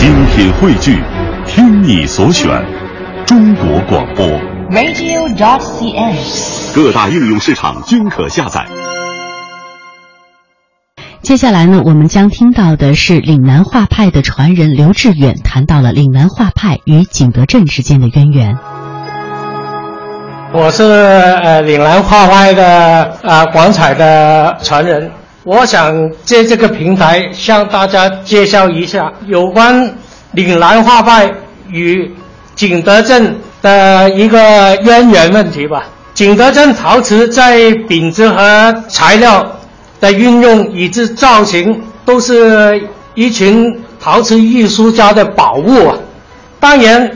精品汇聚，听你所选，中国广播。radio.cn。各大应用市场均可下载。接下来呢，我们将听到的是岭南画派的传人刘志远谈到了岭南画派与景德镇之间的渊源。我是呃岭南画派的啊、广彩的传人，我想借这个平台向大家介绍一下有关岭南画派与景德镇的一个渊源问题吧。景德镇陶瓷在品质和材料的运用以及造型，都是一群陶瓷艺术家的宝物啊。当然，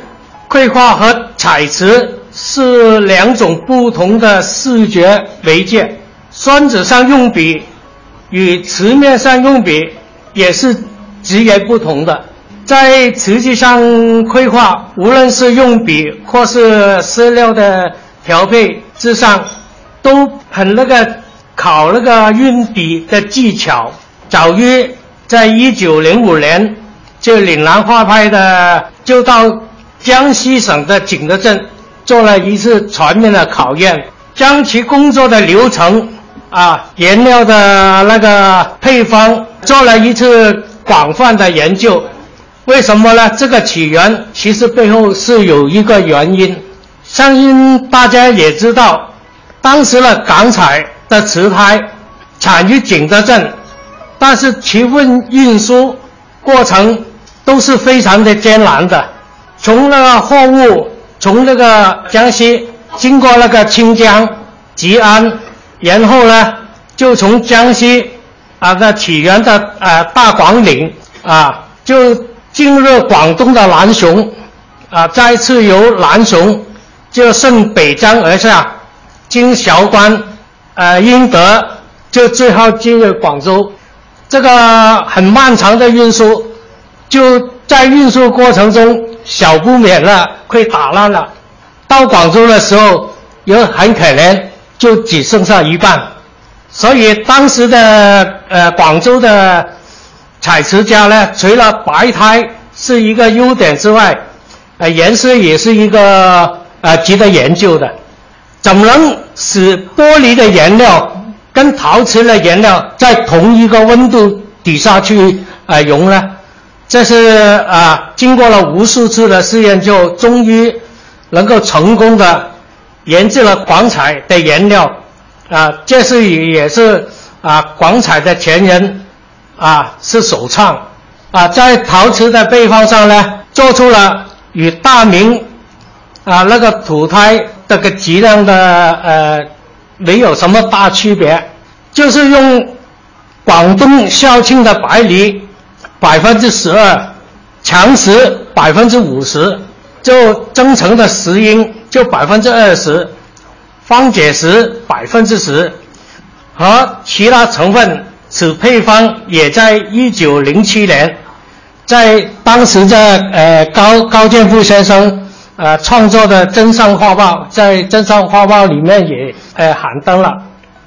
绘画和彩瓷是两种不同的视觉媒介，宣纸上用笔与瓷面上用笔也是截然不同的。在瓷器上绘画，无论是用笔或是色料的调配之上，都很那个考那个运笔的技巧。早于在一九零五年，就岭南画派的就到江西省的景德镇做了一次全面的考验，将其工作的流程啊、颜料的那个配方做了一次广泛的研究。为什么呢？这个起源其实背后是有一个原因，相信大家也知道，当时的港彩的瓷胎产于景德镇，但是其运运输过程都是非常的艰难的。从那个货物从那个江西经过那个清江、吉安，然后呢就从江西啊那起源的呃大广岭啊就进入广东的南雄啊，再次由南雄就顺北江而下，经韶关、呃英德，就最后进入广州。这个很漫长的运输，就在运输过程中小不免了会打烂了。到广州的时候，有很可怜，就只剩下一半。所以当时的呃广州的彩瓷家呢，除了白胎是一个优点之外，呃颜色也是一个呃值得研究的。怎么能使玻璃的颜料跟陶瓷的颜料在同一个温度底下去呃融呢？这是啊、经过了无数次的试验，就终于能够成功的研制了广彩的颜料啊、这是也也是啊、广彩的前人啊是首创。啊，在陶瓷的配方上呢，做出了与大明啊那个土胎这个质量的呃没有什么大区别，就是用广东肇庆的白梨百分之十二，强石百分之五十，就增成的石英。就百分之二十，方解石百分之十，和其他成分，此配方也在一九零七年，在当时的呃高高建富先生呃创作的《真上画报》在《真上画报》里面也呃刊登了。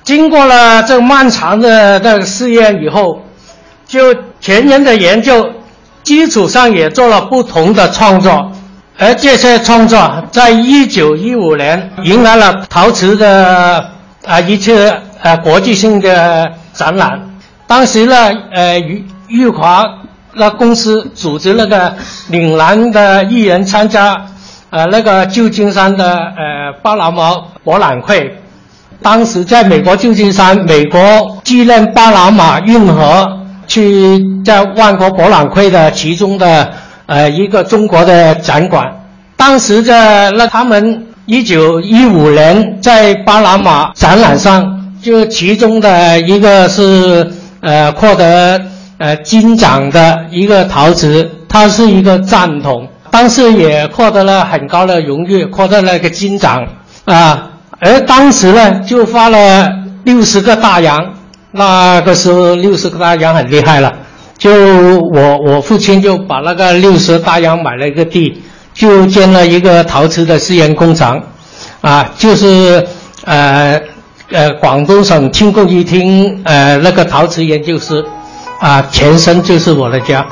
经过了这漫长的这个试验以后，就前人的研究基础上也做了不同的创作，而这些创作在一九一五年迎来了陶瓷的啊一次呃国际性的展览。当时呢，呃裕裕华那公司组织那个岭南的艺人参加呃那个旧金山的呃巴拿马博览会。当时在美国旧金山，美国纪念巴拿马运河去在万国博览会的其中的呃一个中国的展馆。当时的那他们一九一五年在巴拿马展览上，就其中的一个是呃获得呃金奖的一个陶瓷，它是一个赞筒，当时也获得了很高的荣誉，获得了一个金奖啊。而当时呢，就发了六十个大洋，那个时候六十个大洋很厉害了。就我我父亲就把那个六十大洋买了一个地，就建了一个陶瓷的试验工厂，啊，就是呃呃广东省轻工艺厅呃那个陶瓷研究室，啊前身就是我的家。